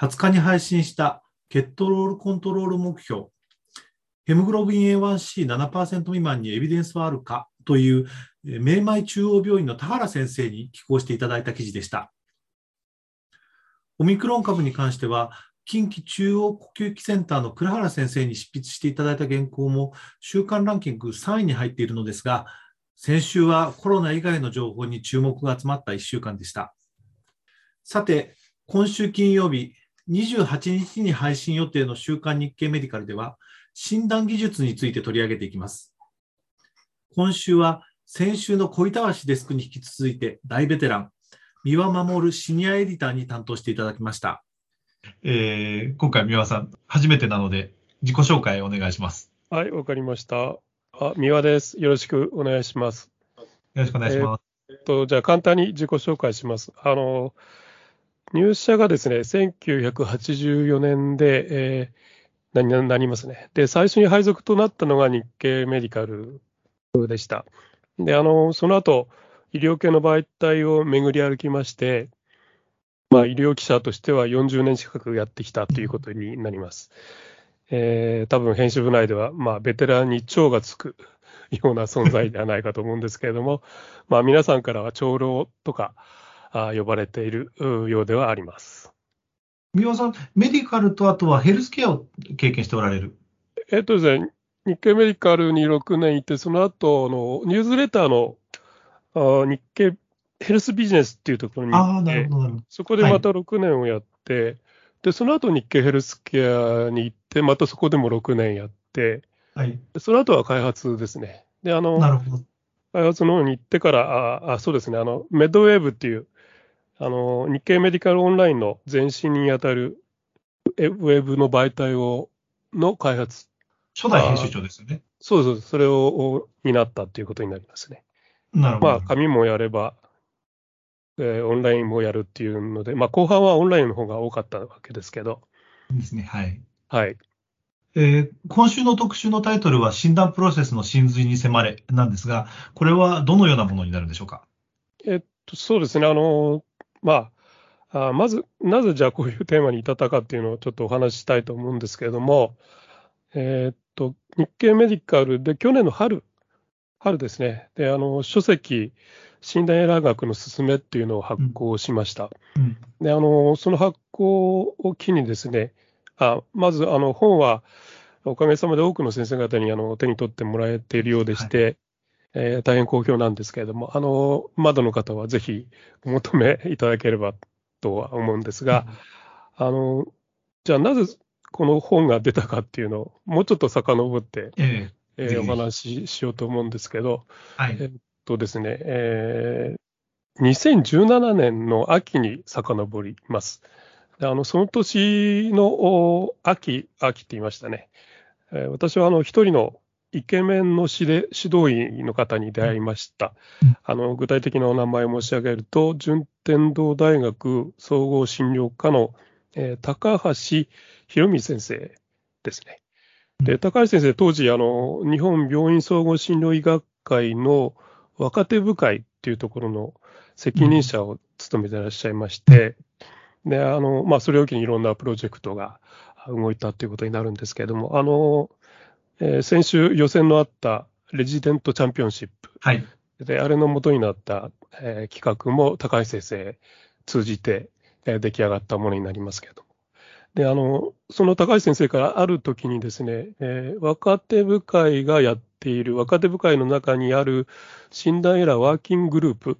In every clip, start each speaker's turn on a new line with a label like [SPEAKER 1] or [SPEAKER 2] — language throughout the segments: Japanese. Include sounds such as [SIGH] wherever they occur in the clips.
[SPEAKER 1] 20日に配信した血糖ロールコントロール目標、ヘモグロビン A1C7% 未満にエビデンスはあるか？という、明米中央病院の田原先生に寄稿していただいた記事でした。オミクロン株に関しては、近畿中央呼吸器センターの倉原先生に執筆していただいた原稿も週間ランキング3位に入っているのですが、先週はコロナ以外の情報に注目が集まった1週間でした。さて、今週金曜日、28日に配信予定の週刊日経メディカルでは、診断技術について取り上げていきます。今週は先週の小板橋デスクに引き続いて大ベテラン、三輪守シニアエディターに担当していただきました。
[SPEAKER 2] えー、今回三輪さん、初めてなので自己紹介お願いします。
[SPEAKER 3] はい、わかりました。あ、三輪です。よろしくお願いします。
[SPEAKER 2] よろしくお願いします。
[SPEAKER 3] えー、っと、じゃあ簡単に自己紹介します。あの、入社がですね、1984年で、えー、ななりますね。で、最初に配属となったのが日経メディカルでした。で、あの、その後、医療系の媒体を巡り歩きまして、まあ、医療記者としては40年近くやってきたということになります。えー、多分編集部内では、まあ、ベテランに長がつく [LAUGHS] ような存在ではないかと思うんですけれども、まあ、皆さんからは長老とか、呼ばれているようではあります。
[SPEAKER 1] 三輪さん、メディカルとあとはヘルスケアを経験しておられる？
[SPEAKER 3] えっとですね、日経メディカルに6年いて、その後のニュースレターのあ日経ヘルスビジネスっていうところに行って、そこでまた6年をやって、はい、で、その後日経ヘルスケアに行って、またそこでも6年やって、はい、その後は開発ですね。で、あの、開発の方に行ってから、ああそうですね、あの、メッドウェーブっていうあの、日経メディカルオンラインの前身にあたるウェブの媒体を、の開発。
[SPEAKER 1] 初代編集長ですよね。
[SPEAKER 3] そうです。それを担ったということになりますね。
[SPEAKER 1] なるほど。ま
[SPEAKER 3] あ、紙もやれば、えー、オンラインもやるっていうので、まあ、後半はオンラインの方が多かったわけですけど。
[SPEAKER 1] ですね。はい。
[SPEAKER 3] はい。
[SPEAKER 1] えー、今週の特集のタイトルは診断プロセスの真髄に迫れなんですが、これはどのようなものになるんでしょうか？
[SPEAKER 3] えっと、そうですね。あの、まあ、あまず、なぜじゃあこういうテーマに至ったかっていうのをちょっとお話ししたいと思うんですけれども、えー、っと、日経メディカルで去年の春、春ですね。で、あの、書籍、診断エラー学の勧めっていうのを発行しました。うんうん、で、あの、その発行を機にですね、あまず、あの、本は、おかげさまで多くの先生方にあの手に取ってもらえているようでして、えー、大変好評なんですけれども、あの、窓の方はぜひお求めいただければとは思うんですが、うん、あの、じゃあなぜこの本が出たかっていうのを、もうちょっと遡って、ええー、お話ししようと思うんですけど、はい、えっとですね、えー、2017年の秋に遡ります。あのその年の秋、秋って言いましたね。えー、私はあの一人のイケメンの指指導員の方に出会いました。うん、あの具体的なお名前を申し上げると、順天堂大学総合診療科の、えー、高橋博美先生ですね。で高橋先生、当時あの、日本病院総合診療医学会の若手部会っていうところの責任者を務めていらっしゃいまして、であのまあ、それを機にいろんなプロジェクトが動いたということになるんですけれども、あのえー、先週予選のあったレジデントチャンピオンシップ。はい。で、あれの元になった、えー、企画も高橋先生通じて、えー、出来上がったものになりますけれども。で、あの、その高橋先生からある時にですね、えー、若手部会がやっている、若手部会の中にある診断エラーワーキンググループ、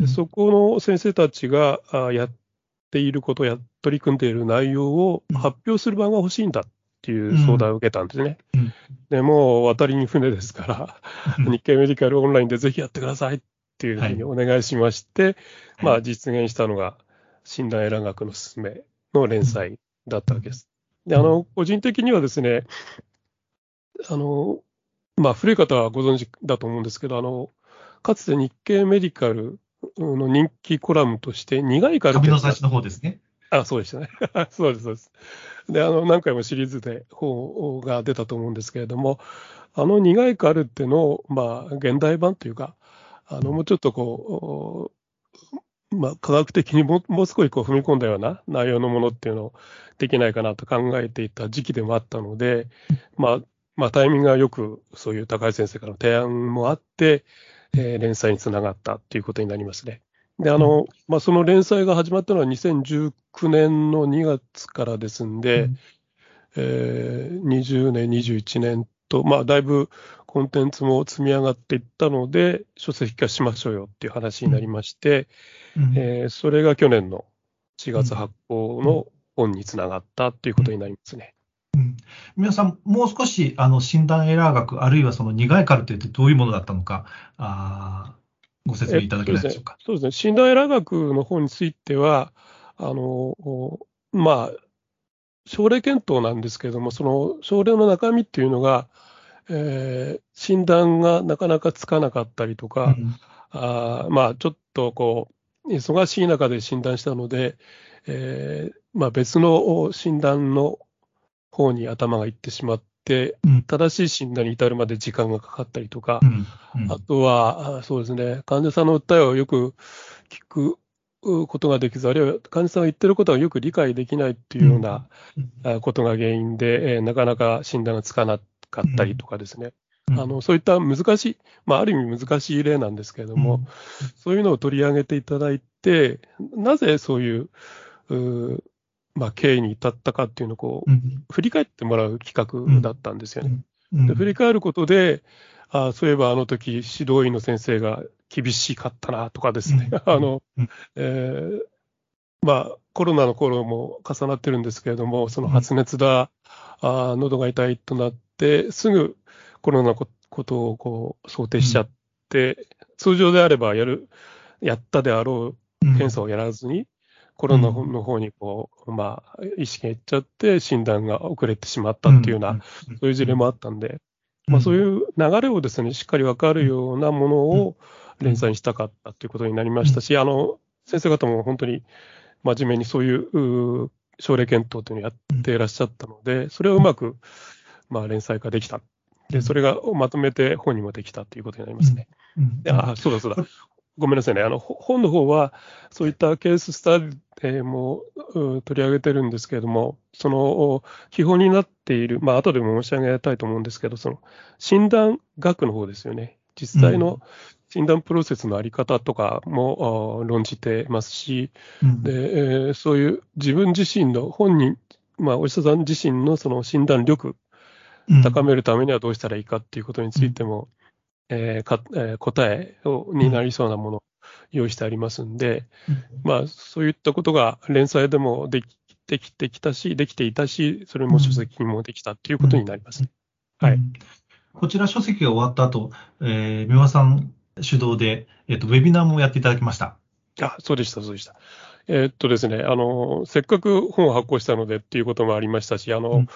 [SPEAKER 3] うん、そこの先生たちがあやっていることや取り組んでいる内容を発表する場が欲しいんだっていう相談を受けたんですね。うん、でもう渡りに船ですから、[LAUGHS] 日経メディカルオンラインでぜひやってくださいっていうふうにお願いしまして、はい、まあ実現したのが診断エラー学のすすめの連載だったわけです。で、あの、個人的にはですね、あの、まあ、古い方はご存知だと思うんですけど、あの、かつて日経メディカルの人気コラムとして、苦いカルテ
[SPEAKER 2] 紙の冊子の方ですね。
[SPEAKER 3] あ、そうでしたね。[LAUGHS] そうです、そうです。で、あの、何回もシリーズで本が出たと思うんですけれども、あの苦いカルテの、まあ、現代版というか、あの、もうちょっとこう、まあ、科学的にももう少しこう踏み込んだような内容のものっていうのをできないかなと考えていた時期でもあったので、まあ、まあ、タイミングがよくそういう高井先生からの提案もあって、えー、連載につながったということになりますね。で、あの、まあ、その連載が始まったのは2019年の2月からですんで、うん、えー、20年、21年と、まあ、だいぶコンテンツも積み上がっていったので、書籍化しましょうよっていう話になりまして、うん、えー、それが去年の4月発行の本につながったということになりますね。
[SPEAKER 2] うん、皆さん、もう少しあの診断エラー学、あるいはその苦いカルテってどういうものだったのか、あご説明いただけないでしょうか。
[SPEAKER 3] そうですね、診断エラー学の方については、あのまあ、症例検討なんですけれども、その症例の中身っていうのが、えー、診断がなかなかつかなかったりとか、うん、あまあ、ちょっとこう、忙しい中で診断したので、えーまあ、別の診断の方に頭がいってしまっ正しい診断に至るまで時間がかかったりとか、うん。うん、あとは、そうですね、患者さんの訴えをよく聞くことができず、あるいは患者さんが言ってることがよく理解できないっていうようなことが原因で、えー、なかなか診断がつかなかったりとかですね。あのそういった難しい、まあ、ある意味難しい例なんですけれども、そういうのを取り上げていただいて、なぜそういう、うまあ、経緯に至ったかっていうのをこう、うん、振り返ってもらう企画だったんですよね。うん、で振り返ることで、あそういえばあの時指導員の先生が厳しかったなとかですね、[LAUGHS] あの、えー、まあ、コロナの頃も重なってるんですけれども、その発熱だ、うん、あ喉が痛いとなって、すぐコロナのことをこう想定しちゃって、通常であればやる、やったであろう検査をやらずに、コロナの方にこう、まあ、意識がいっちゃって、診断が遅れてしまったっていうような、そういう事例もあったんで、まあ、そういう流れをですね、しっかり分かるようなものを連載にしたかったということになりましたし、あの、先生方も本当に真面目にそういう症例検討というのをやっていらっしゃったので、それをうまく、まあ、連載化できた。で、それがまとめて本にもできたということになりますね。あ、そうだそうだ。ごめんなさいね。あの、本の方は、そういったケーススタディも取り上げてるんですけれども、その基本になっている、まあ、後でも申し上げたいと思うんですけど、その診断学の方ですよね。実際の診断プロセスのあり方とかも論じてますし、うん、でえー、そういう自分自身の本人、まあ、お医者さん自身のその診断力、高めるためにはどうしたらいいかっていうことについても、えーかえー、答えをになりそうなものを用意してありますんで、うん、まあ、そういったことが連載でもできできてきたし、できていたし、それも書籍にもできたということになります、ねはい。
[SPEAKER 2] こちら書籍が終わった後、えー、三輪さん主導で、えっ、ー、と、ウェビナーもやっていただきました。
[SPEAKER 3] あ、そうでした、そうでした。えー、っとですね、あの、せっかく本を発行したのでっていうこともありましたし、あの、うん。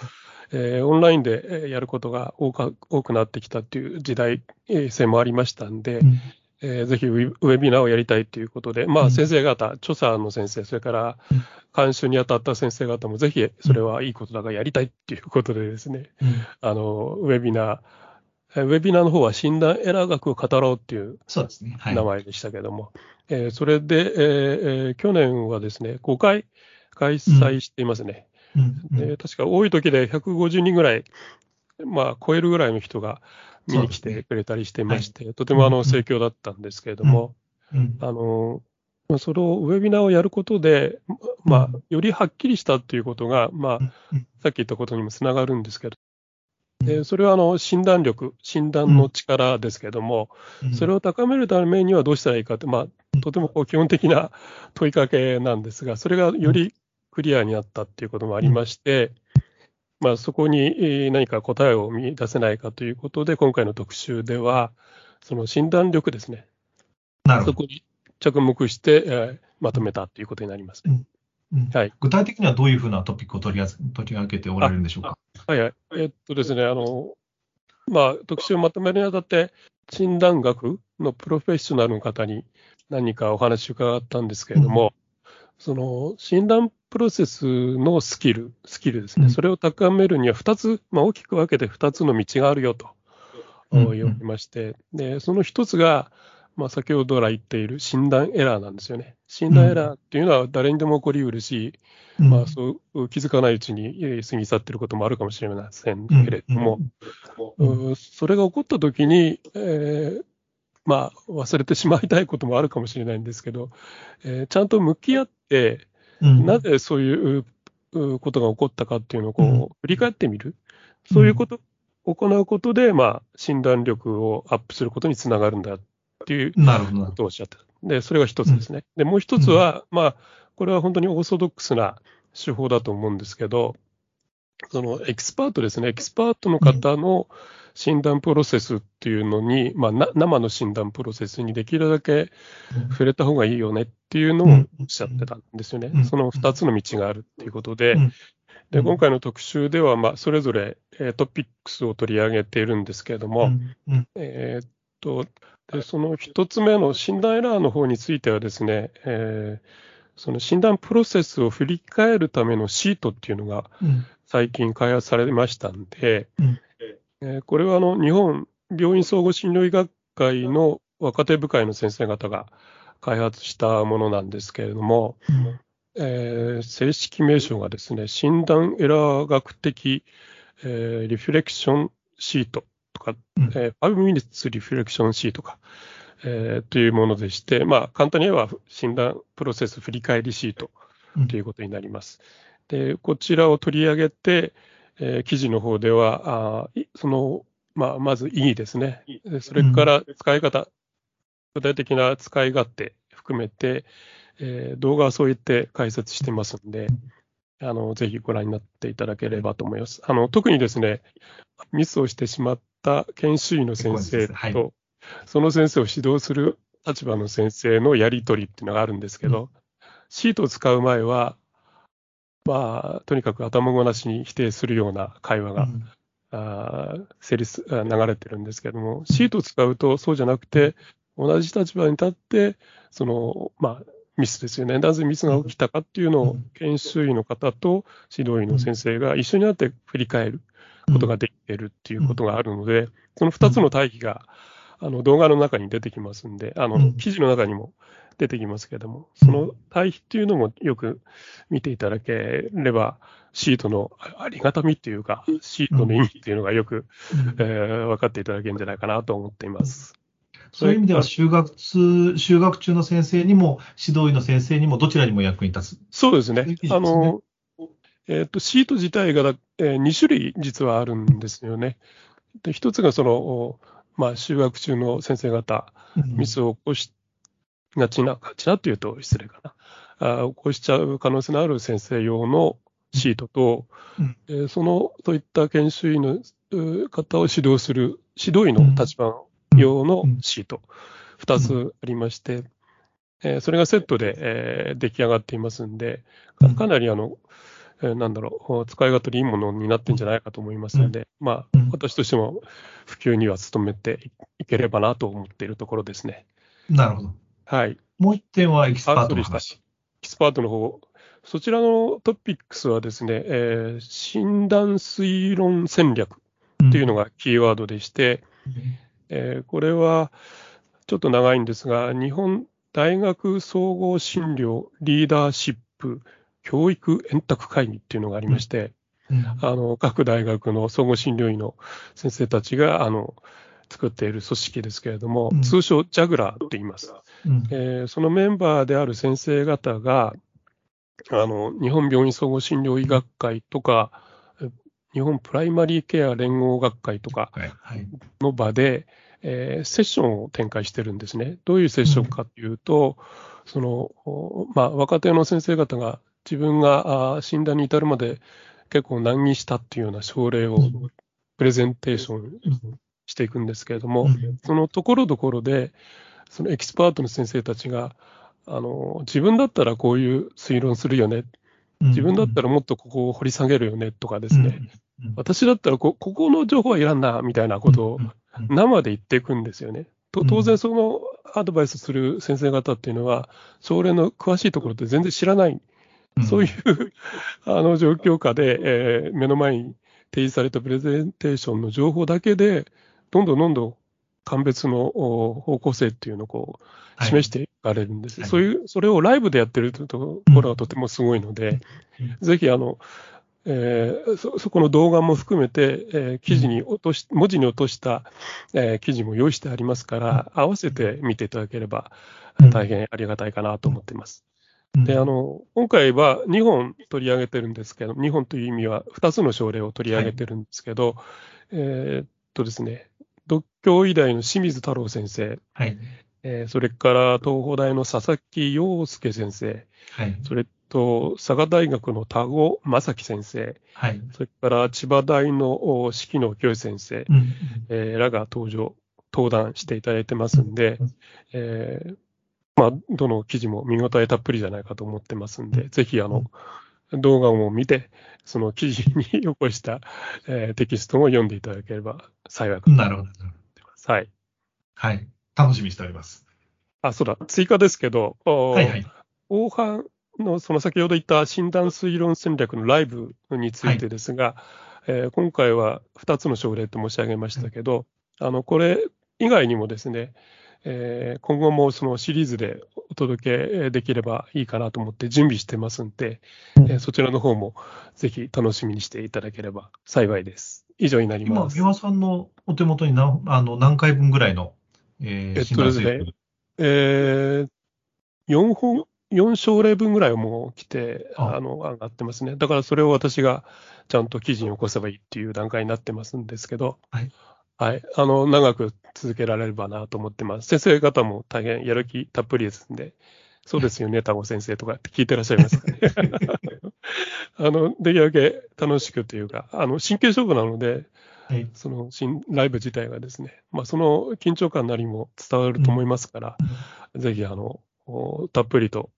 [SPEAKER 3] えー、オンラインでやることが多か多くなってきたっていう時代性もありましたんで、うん、えー、ぜひウェビナーをやりたいということで、まあ、先生方、著者の先生、それから監修に当たった先生方も、ぜひそれはいいことだからやりたいということでですね、うん、あのウェビナー、ウェビナーの方は診断エラー学を語ろうっていう名前でしたけども、そ、ねはい、えー、それで、えー、去年はですね、5回開催していますね。で確か多い時で150人ぐらい、まあ、超えるぐらいの人が見に来てくれたりしてまして、ねはい、とてもあの盛況だったんですけれども、あのそのウェビナーをやることで、まあ、よりはっきりしたということが、まあ、さっき言ったことにもつながるんですけど、でそれはあの診断力、診断の力ですけれども、それを高めるためにはどうしたらいいかって、まあ、とてもこう基本的な [LAUGHS] 問いかけなんですが、それがよりクリアになったっていうこともありまして、まあ、そこに何か答えを見出せないかということで、今回の特集では、その診断力ですね。そこに着目して、えー、まとめたということになりますね。
[SPEAKER 2] うん
[SPEAKER 3] はい。
[SPEAKER 2] 具体的にはどういうふうなトピックを取りあ取り上げておられるんでしょうか？
[SPEAKER 3] はいはい。えっとですね、あの、まあ、特集をまとめるにあたって、診断学のプロフェッショナルの方に何かお話を伺ったんですけれども、その診断プロセスのスキル、スキルですね、
[SPEAKER 2] うん。
[SPEAKER 3] それを高めるには2つ、まあ、大きく分けて2つの道があるよと
[SPEAKER 2] うん。
[SPEAKER 3] 言われまして、でその1つが、まあ、先ほど来言っている診断エラーなんですよね。診断エラーっていうのは誰にでも起こりうるし、
[SPEAKER 2] うん。
[SPEAKER 3] まあ、そう気づかないうちにえー過ぎ去っていることもあるかもしれませんけれども、
[SPEAKER 2] うん。
[SPEAKER 3] うん。それが起こったときに、えーまあ、忘れてしまいたいこともあるかもしれないんですけど、えーちゃんと向き合って、
[SPEAKER 2] うん。
[SPEAKER 3] なぜそういうことが起こったかっていうのをこう、
[SPEAKER 2] うん。
[SPEAKER 3] 振り返ってみる、そういうこと、行うことで、まあ、診断力をアップすることにつながるんだっていう
[SPEAKER 2] なるほどな
[SPEAKER 3] ことをおっしゃってた。で、それが一つですね。で、もう一つは、まあ、これは本当にオーソドックスな手法だと思うんですけど、そのエキスパートですね、エキスパートの方の診断プロセスっていうのに、まあ、な生の診断プロセスにできるだけ触れた方がいいよねっていうのをおっしゃってたんですよね。
[SPEAKER 2] うん
[SPEAKER 3] その二つの道があるっていうことで、
[SPEAKER 2] うん
[SPEAKER 3] で今回の特集では、まあ、それぞれえートピックスを取り上げているんですけれども、えーっと、でその一つ目の診断エラーの方についてはですね、えーその診断プロセスを振り返るためのシートっていうのが
[SPEAKER 2] うん
[SPEAKER 3] 最近開発されましたんで、
[SPEAKER 2] うん。
[SPEAKER 3] えーこれはあの日本病院総合診療医学会の若手部会の先生方が開発したものなんですけれども、えー正式名称がですね、診断エラー学的、えーリフレクションシート。とか、
[SPEAKER 2] うん
[SPEAKER 3] えー、5 minutes リフレクションシートか、えーというものでして、まあ、簡単に言えば診断プロセス振り返りシート
[SPEAKER 2] うん
[SPEAKER 3] ということになります。で、こちらを取り上げて、えー記事の方では、あその、まあ、まず意義ですね。でそれから使い方、具体的な使い勝手含めて、えー動画はそう言って解説してますんで、あの、ぜひご覧になっていただければと思います。あの、特にですね、ミスをしてしまった研修医の先生と、
[SPEAKER 2] はい。
[SPEAKER 3] その先生を指導する立場の先生のやり取りっていうのがあるんですけど、シートを使う前は、まあ、とにかく頭ごなしに否定するような会話が、あー成立あ流れてるんですけども、シートを使うとそうじゃなくて、同じ立場に立って、その、まあ、ミスですよね。なぜミスが起きたかっていうのを
[SPEAKER 2] うん、
[SPEAKER 3] 研修医の方と指導医の先生が一緒になって振り返ることができてるっていうことがあるので、その2つの対比が、あの動画の中に出てきますんで、あの
[SPEAKER 2] うん
[SPEAKER 3] 記事の中にも出てきますけれども、その対比っていうのもよく見ていただければ、シートのありがたみっていうか、シートの意味っていうのがよく、えー分かっていただけるんじゃないかなと思っています。
[SPEAKER 2] そういう意味では、修学通、修学中の先生にも、指導医の先生にも、どちらにも役に立つ。
[SPEAKER 3] そうですね。
[SPEAKER 2] いう記事
[SPEAKER 3] あ
[SPEAKER 2] ですね
[SPEAKER 3] の、えっ、と、シート自体がだ、え2種類実はあるんですよね。で、一つがその、おまあ、修学中の先生方、ミスを起こしがちな、がちなっていうと失礼かな。あ起こしちゃう可能性のある先生用のシートと、
[SPEAKER 2] うん。
[SPEAKER 3] えーその、そういった研修医のう方を指導する指導医の立場用のシート、二つありまして、えーそれがセットで、えー出来上がっていますんで、かかなりあの、えーなんだろう、使い勝手いいものになってんじゃないかと思いますので、まあ
[SPEAKER 2] うん、
[SPEAKER 3] 私としても普及には努めていければなと思っているところですね。
[SPEAKER 2] なるほど。
[SPEAKER 3] はい。
[SPEAKER 2] もう一点はエキスパートの話。
[SPEAKER 3] エキスパートの方、そちらのトピックスはですね、えー診断推論戦略っていうのがキーワードでして、えーこれはちょっと長いんですが、日本大学総合診療リーダーシップ教育円卓会議っていうのがありまして、
[SPEAKER 2] うん。
[SPEAKER 3] あの各大学の総合診療医の先生たちがあの作っている組織ですけれども、
[SPEAKER 2] うん。
[SPEAKER 3] 通称ジャグラーって言います。
[SPEAKER 2] うん。
[SPEAKER 3] えーそのメンバーである先生方が、あの日本病院総合診療医学会とか、え日本プライマリーケア連合学会とか
[SPEAKER 2] はい。はい。
[SPEAKER 3] の場で、えーセッションを展開してるんですね。どういうセッションかというと、そのおまあ、若手の先生方が自分があー診断に至るまで結構難儀したっていうような症例をプレゼンテーションしていくんですけれども、
[SPEAKER 2] うん。
[SPEAKER 3] そのところどころで、そのエキスパートの先生たちが、あの自分だったらこういう推論するよね、自分だったらもっとここを掘り下げるよねとかですね、私だったらこここの情報はいらんなみたいなことを生で言っていくんですよね。と当然、そのアドバイスする先生方っていうのは、症例の詳しいところって全然知らない、そういうあの状況下で、えー、目の前に提示されたプレゼンテーションの情報だけで、どんどんどんどん鑑別の方向性っていうのをこう示していかれるんです、はい、そういう、それをライブでやってるところはとてもすごいので、うん、ぜひあの、えー、そそこの動画も含めて、えー、記事に落とし、文字に落とした、えー、記事も用意してありますから、合わせて見ていただければ大変ありがたいかなと思っています。で、あの、今回は2本取り上げてるんですけど、2本という意味は2つの症例を取り上げてるんですけど、はい、えー、っとですね、独協医大の清水太郎先生、はい。えー、それから東邦大の佐々木陽介先生、はい、それと、佐賀大学の田子正樹先生、はい、それから千葉大の四季野清先生、うん、えー、らが登場、登壇していただいてますんで、うん、えー、まあ、どの記事も見応えたっぷりじゃないかと思ってますんで、ぜひ、あの、動画を見て、その記事に起こした、えー、テキストも読んでいただければ幸いかと思ってます。はい。
[SPEAKER 2] はい。楽しみにしております。
[SPEAKER 3] あ、そうだ、追加ですけど、はいはい、大半の、その先ほど言った診断推論戦略のライブについてですが、はい、えー、今回は2つの症例と申し上げましたけど、あのこれ以外にもですね、えー、今後もそのシリーズでお届けできればいいかなと思って準備してますんで、えー、そちらの方もぜひ楽しみにしていただければ幸いです。以上になります。
[SPEAKER 2] 今、三輪さんのお手元に何あの何回分ぐらいの、
[SPEAKER 3] えー、えっとですね、えー、4本、4症例分ぐらいはもう来て、あの、上がってますね。だからそれを私がちゃんと記事に起こせばいいっていう段階になってますんですけど、はい。はい。あの、長く続けられればなと思ってます。先生方も大変やる気たっぷりですんで、そうですよね、[LAUGHS] タゴ先生とかって聞いてらっしゃいますかね。[LAUGHS] あの、できるだけ楽しくというか、あの、真剣勝負なので、はい、その新ライブ自体がですね、まあ、その緊張感なりも伝わると思いますから、うん、ぜひ、あの、たっぷりと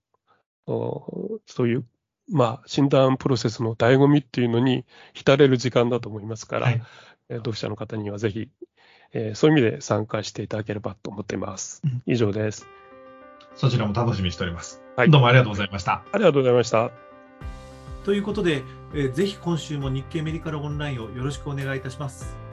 [SPEAKER 3] そういう、まあ、診断プロセスの醍醐味っていうのに浸れる時間だと思いますから、はい、読者の方にはぜひ、えー、そういう意味で参加していただければと思っています。以上です。
[SPEAKER 2] そちらも楽しみにしております。はい、どうもありがとうございました。
[SPEAKER 3] ありがとうございました。
[SPEAKER 1] ということで、えー、ぜひ今週も日経メディカルオンラインをよろしくお願いいたします。